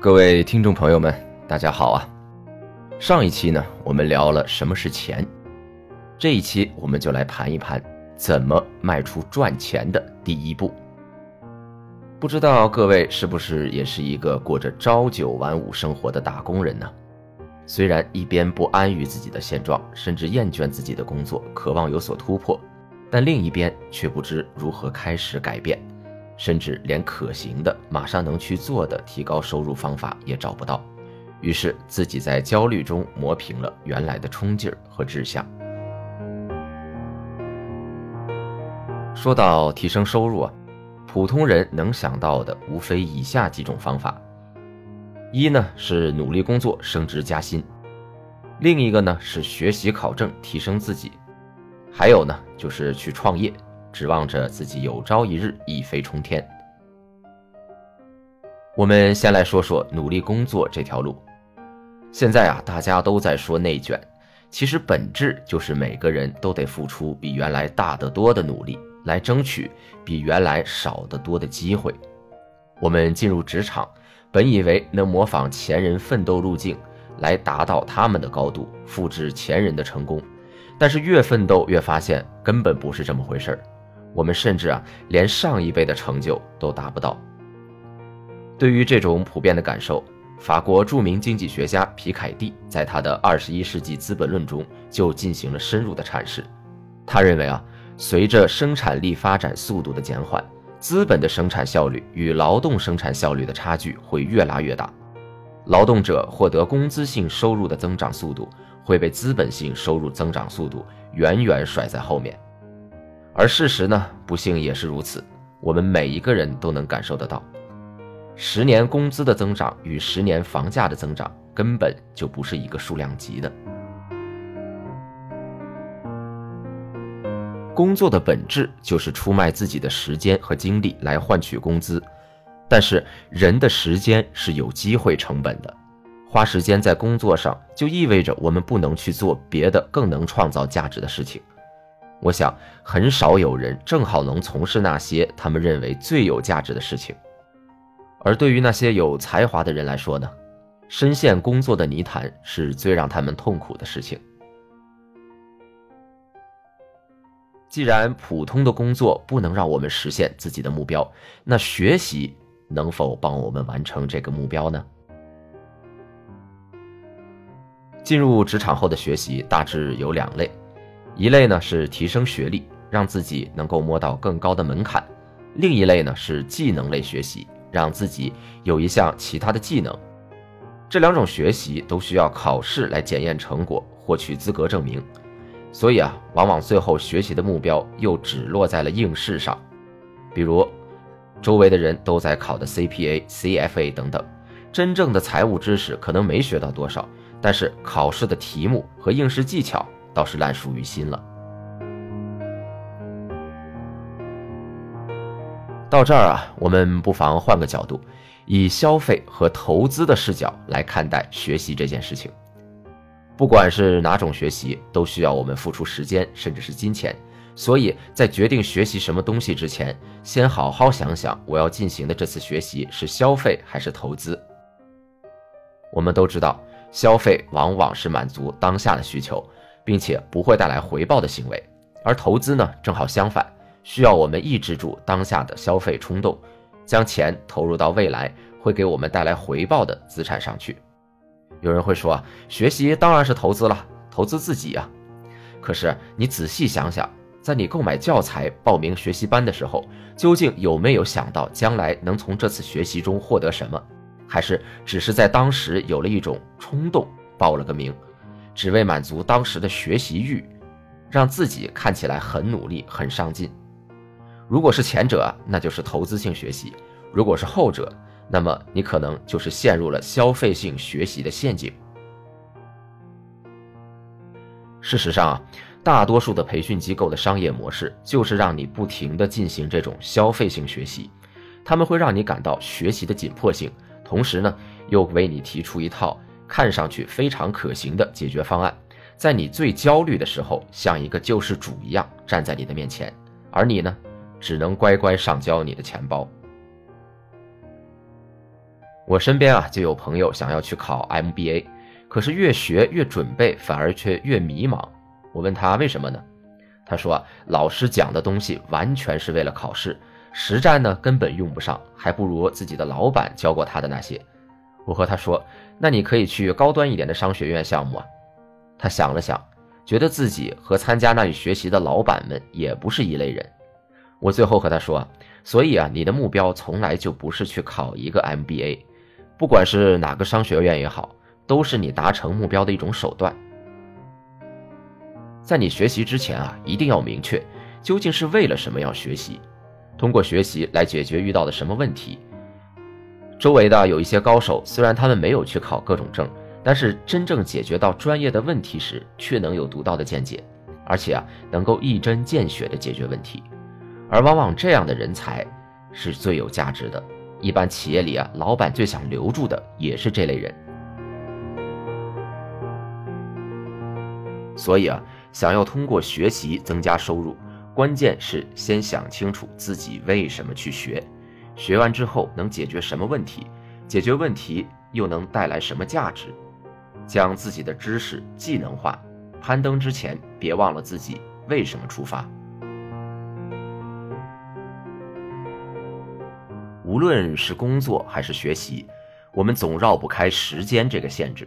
各位听众朋友们，大家好啊！上一期呢，我们聊了什么是钱，这一期我们就来盘一盘怎么迈出赚钱的第一步。不知道各位是不是也是一个过着朝九晚五生活的打工人呢？虽然一边不安于自己的现状，甚至厌倦自己的工作，渴望有所突破，但另一边却不知如何开始改变。甚至连可行的、马上能去做的提高收入方法也找不到，于是自己在焦虑中磨平了原来的冲劲儿和志向。说到提升收入啊，普通人能想到的无非以下几种方法：一呢是努力工作升职加薪，另一个呢是学习考证提升自己，还有呢就是去创业。指望着自己有朝一日一飞冲天。我们先来说说努力工作这条路。现在啊，大家都在说内卷，其实本质就是每个人都得付出比原来大得多的努力，来争取比原来少得多的机会。我们进入职场，本以为能模仿前人奋斗路径，来达到他们的高度，复制前人的成功，但是越奋斗越发现根本不是这么回事儿。我们甚至啊，连上一辈的成就都达不到。对于这种普遍的感受，法国著名经济学家皮凯蒂在他的《二十一世纪资本论》中就进行了深入的阐释。他认为啊，随着生产力发展速度的减缓，资本的生产效率与劳动生产效率的差距会越拉越大，劳动者获得工资性收入的增长速度会被资本性收入增长速度远远甩在后面。而事实呢，不幸也是如此。我们每一个人都能感受得到，十年工资的增长与十年房价的增长根本就不是一个数量级的。工作的本质就是出卖自己的时间和精力来换取工资，但是人的时间是有机会成本的，花时间在工作上就意味着我们不能去做别的更能创造价值的事情。我想，很少有人正好能从事那些他们认为最有价值的事情。而对于那些有才华的人来说呢，深陷工作的泥潭是最让他们痛苦的事情。既然普通的工作不能让我们实现自己的目标，那学习能否帮我们完成这个目标呢？进入职场后的学习大致有两类。一类呢是提升学历，让自己能够摸到更高的门槛；另一类呢是技能类学习，让自己有一项其他的技能。这两种学习都需要考试来检验成果，获取资格证明。所以啊，往往最后学习的目标又只落在了应试上，比如周围的人都在考的 CPA、CFA 等等，真正的财务知识可能没学到多少，但是考试的题目和应试技巧。倒是烂熟于心了。到这儿啊，我们不妨换个角度，以消费和投资的视角来看待学习这件事情。不管是哪种学习，都需要我们付出时间，甚至是金钱。所以在决定学习什么东西之前，先好好想想，我要进行的这次学习是消费还是投资。我们都知道，消费往往是满足当下的需求。并且不会带来回报的行为，而投资呢，正好相反，需要我们抑制住当下的消费冲动，将钱投入到未来会给我们带来回报的资产上去。有人会说，学习当然是投资了，投资自己啊。可是你仔细想想，在你购买教材、报名学习班的时候，究竟有没有想到将来能从这次学习中获得什么？还是只是在当时有了一种冲动，报了个名？只为满足当时的学习欲，让自己看起来很努力、很上进。如果是前者，那就是投资性学习；如果是后者，那么你可能就是陷入了消费性学习的陷阱。事实上啊，大多数的培训机构的商业模式就是让你不停的进行这种消费性学习，他们会让你感到学习的紧迫性，同时呢，又为你提出一套看上去非常可行的解决方案，在你最焦虑的时候，像一个救世主一样站在你的面前，而你呢，只能乖乖上交你的钱包。我身边啊，就有朋友想要去考 MBA。可是越学越准备，反而却越迷茫。我问他为什么呢？他说啊：“老师讲的东西完全是为了考试，实战呢根本用不上，还不如自己的老板教过他的那些。”我和他说：“那你可以去高端一点的商学院项目啊。”他想了想，觉得自己和参加那里学习的老板们也不是一类人。我最后和他说：“所以啊，你的目标从来就不是去考一个 MBA，不管是哪个商学院也好。”都是你达成目标的一种手段。在你学习之前啊，一定要明确究竟是为了什么要学习，通过学习来解决遇到的什么问题。周围的有一些高手，虽然他们没有去考各种证，但是真正解决到专业的问题时，却能有独到的见解，而且啊，能够一针见血的解决问题。而往往这样的人才是最有价值的。一般企业里啊，老板最想留住的也是这类人。所以啊，想要通过学习增加收入，关键是先想清楚自己为什么去学，学完之后能解决什么问题，解决问题又能带来什么价值，将自己的知识技能化。攀登之前，别忘了自己为什么出发。无论是工作还是学习，我们总绕不开时间这个限制。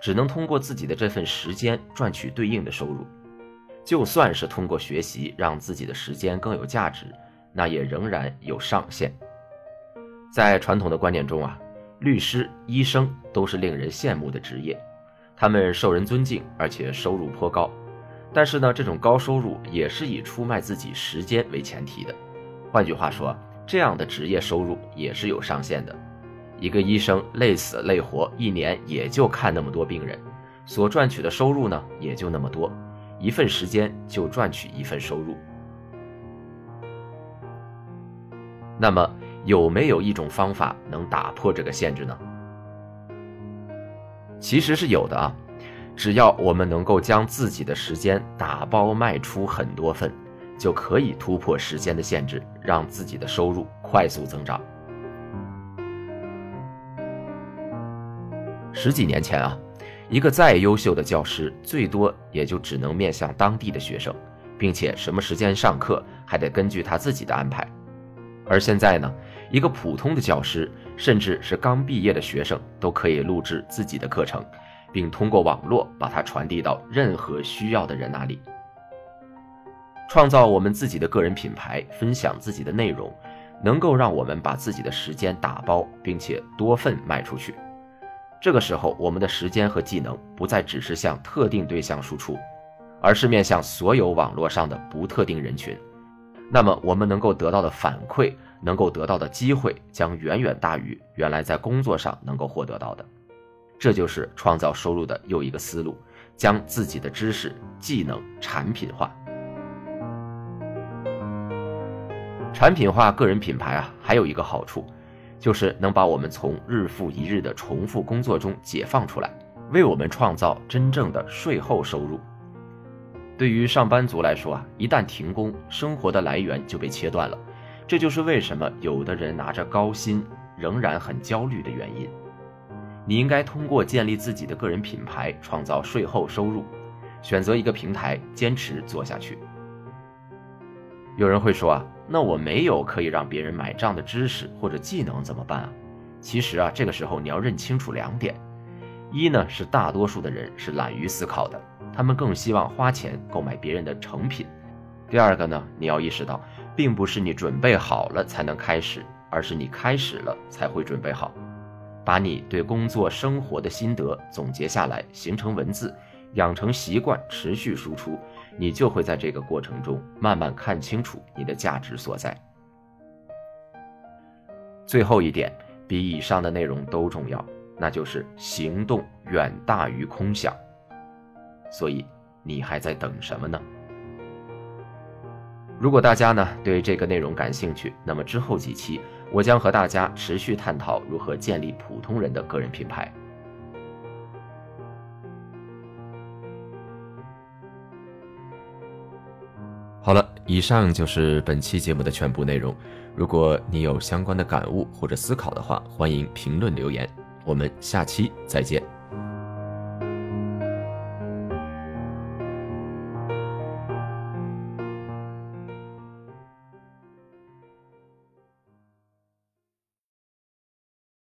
只能通过自己的这份时间赚取对应的收入，就算是通过学习让自己的时间更有价值，那也仍然有上限。在传统的观念中啊，律师、医生都是令人羡慕的职业，他们受人尊敬，而且收入颇高。但是呢，这种高收入也是以出卖自己时间为前提的。换句话说，这样的职业收入也是有上限的。一个医生累死累活，一年也就看那么多病人，所赚取的收入呢也就那么多，一份时间就赚取一份收入。那么有没有一种方法能打破这个限制呢？其实是有的啊，只要我们能够将自己的时间打包卖出很多份，就可以突破时间的限制，让自己的收入快速增长。十几年前啊，一个再优秀的教师，最多也就只能面向当地的学生，并且什么时间上课还得根据他自己的安排。而现在呢，一个普通的教师，甚至是刚毕业的学生，都可以录制自己的课程，并通过网络把它传递到任何需要的人那里。创造我们自己的个人品牌，分享自己的内容，能够让我们把自己的时间打包，并且多份卖出去。这个时候，我们的时间和技能不再只是向特定对象输出，而是面向所有网络上的不特定人群。那么，我们能够得到的反馈，能够得到的机会，将远远大于原来在工作上能够获得到的。这就是创造收入的又一个思路：将自己的知识、技能产品化。产品化个人品牌啊，还有一个好处。就是能把我们从日复一日的重复工作中解放出来，为我们创造真正的税后收入。对于上班族来说啊，一旦停工，生活的来源就被切断了。这就是为什么有的人拿着高薪仍然很焦虑的原因。你应该通过建立自己的个人品牌，创造税后收入，选择一个平台，坚持做下去。有人会说啊。那我没有可以让别人买账的知识或者技能怎么办啊？其实啊，这个时候你要认清楚两点：一呢是大多数的人是懒于思考的，他们更希望花钱购买别人的成品；第二个呢，你要意识到，并不是你准备好了才能开始，而是你开始了才会准备好。把你对工作生活的心得总结下来，形成文字，养成习惯，持续输出，你就会在这个过程中慢慢看清楚你的价值所在。最后一点，比以上的内容都重要，那就是行动远大于空想。所以，你还在等什么呢？如果大家呢对这个内容感兴趣，那么之后几期我将和大家持续探讨如何建立普通人的个人品牌。好了，以上就是本期节目的全部内容。如果你有相关的感悟或者思考的话，欢迎评论留言。我们下期再见。